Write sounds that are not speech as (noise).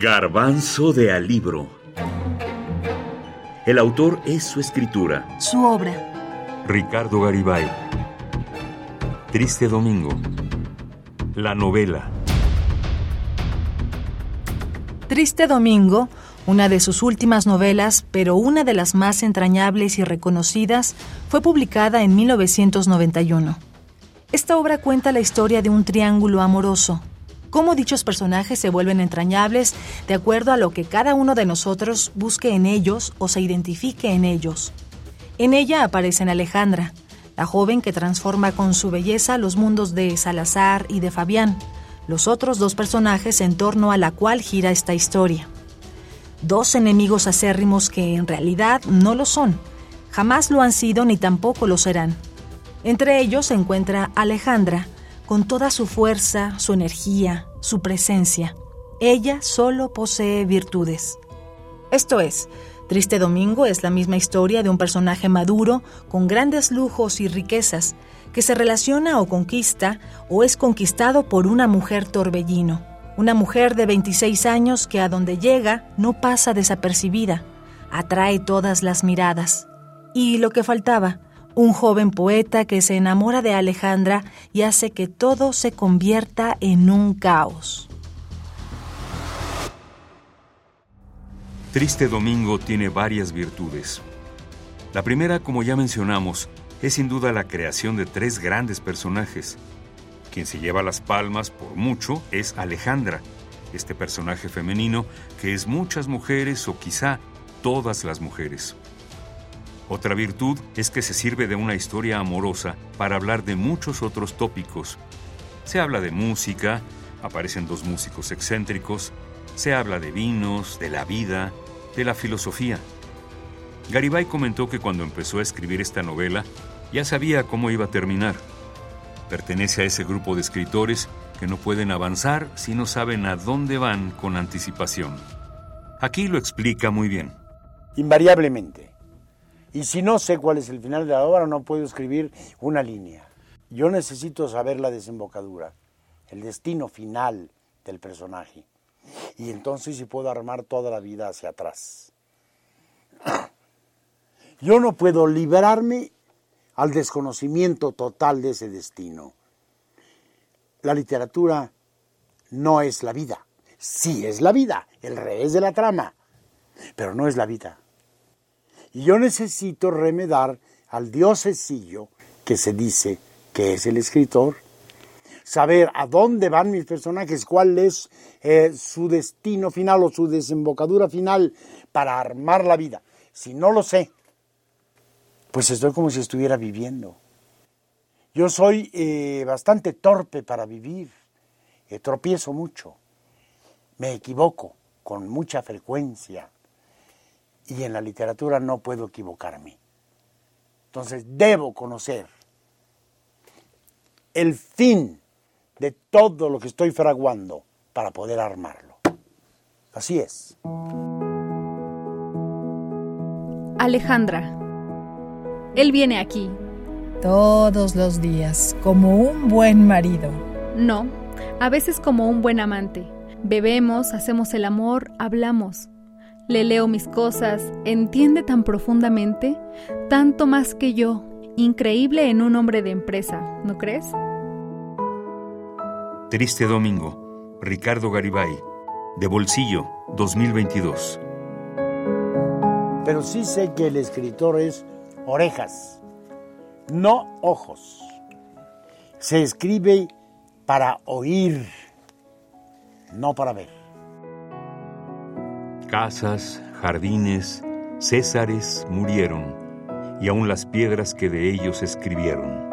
Garbanzo de Alibro. El autor es su escritura. Su obra. Ricardo Garibay. Triste Domingo. La novela. Triste Domingo, una de sus últimas novelas, pero una de las más entrañables y reconocidas, fue publicada en 1991. Esta obra cuenta la historia de un triángulo amoroso, cómo dichos personajes se vuelven entrañables de acuerdo a lo que cada uno de nosotros busque en ellos o se identifique en ellos. En ella aparecen Alejandra, la joven que transforma con su belleza los mundos de Salazar y de Fabián, los otros dos personajes en torno a la cual gira esta historia. Dos enemigos acérrimos que en realidad no lo son, jamás lo han sido ni tampoco lo serán. Entre ellos se encuentra Alejandra, con toda su fuerza, su energía, su presencia. Ella solo posee virtudes. Esto es, Triste Domingo es la misma historia de un personaje maduro, con grandes lujos y riquezas, que se relaciona o conquista o es conquistado por una mujer torbellino, una mujer de 26 años que a donde llega no pasa desapercibida, atrae todas las miradas. Y lo que faltaba, un joven poeta que se enamora de Alejandra y hace que todo se convierta en un caos. Triste Domingo tiene varias virtudes. La primera, como ya mencionamos, es sin duda la creación de tres grandes personajes. Quien se lleva las palmas por mucho es Alejandra, este personaje femenino que es muchas mujeres o quizá todas las mujeres. Otra virtud es que se sirve de una historia amorosa para hablar de muchos otros tópicos. Se habla de música, aparecen dos músicos excéntricos, se habla de vinos, de la vida, de la filosofía. Garibay comentó que cuando empezó a escribir esta novela ya sabía cómo iba a terminar. Pertenece a ese grupo de escritores que no pueden avanzar si no saben a dónde van con anticipación. Aquí lo explica muy bien. Invariablemente, y si no sé cuál es el final de la obra, no puedo escribir una línea. Yo necesito saber la desembocadura, el destino final del personaje. Y entonces sí puedo armar toda la vida hacia atrás. (clears throat) Yo no puedo liberarme al desconocimiento total de ese destino. La literatura no es la vida. Sí es la vida, el revés de la trama, pero no es la vida. Y yo necesito remedar al diosecillo que se dice que es el escritor, saber a dónde van mis personajes, cuál es eh, su destino final o su desembocadura final para armar la vida. Si no lo sé, pues estoy como si estuviera viviendo. Yo soy eh, bastante torpe para vivir, eh, tropiezo mucho, me equivoco con mucha frecuencia y en la literatura no puedo equivocarme. Entonces debo conocer el fin de todo lo que estoy fraguando para poder armarlo. Así es. Alejandra. Él viene aquí. Todos los días, como un buen marido. No, a veces como un buen amante. Bebemos, hacemos el amor, hablamos. Le leo mis cosas, entiende tan profundamente, tanto más que yo, increíble en un hombre de empresa, ¿no crees? Triste Domingo, Ricardo Garibay, de Bolsillo, 2022. Pero sí sé que el escritor es orejas, no ojos. Se escribe para oír, no para ver casas, jardines, césares murieron, y aun las piedras que de ellos escribieron.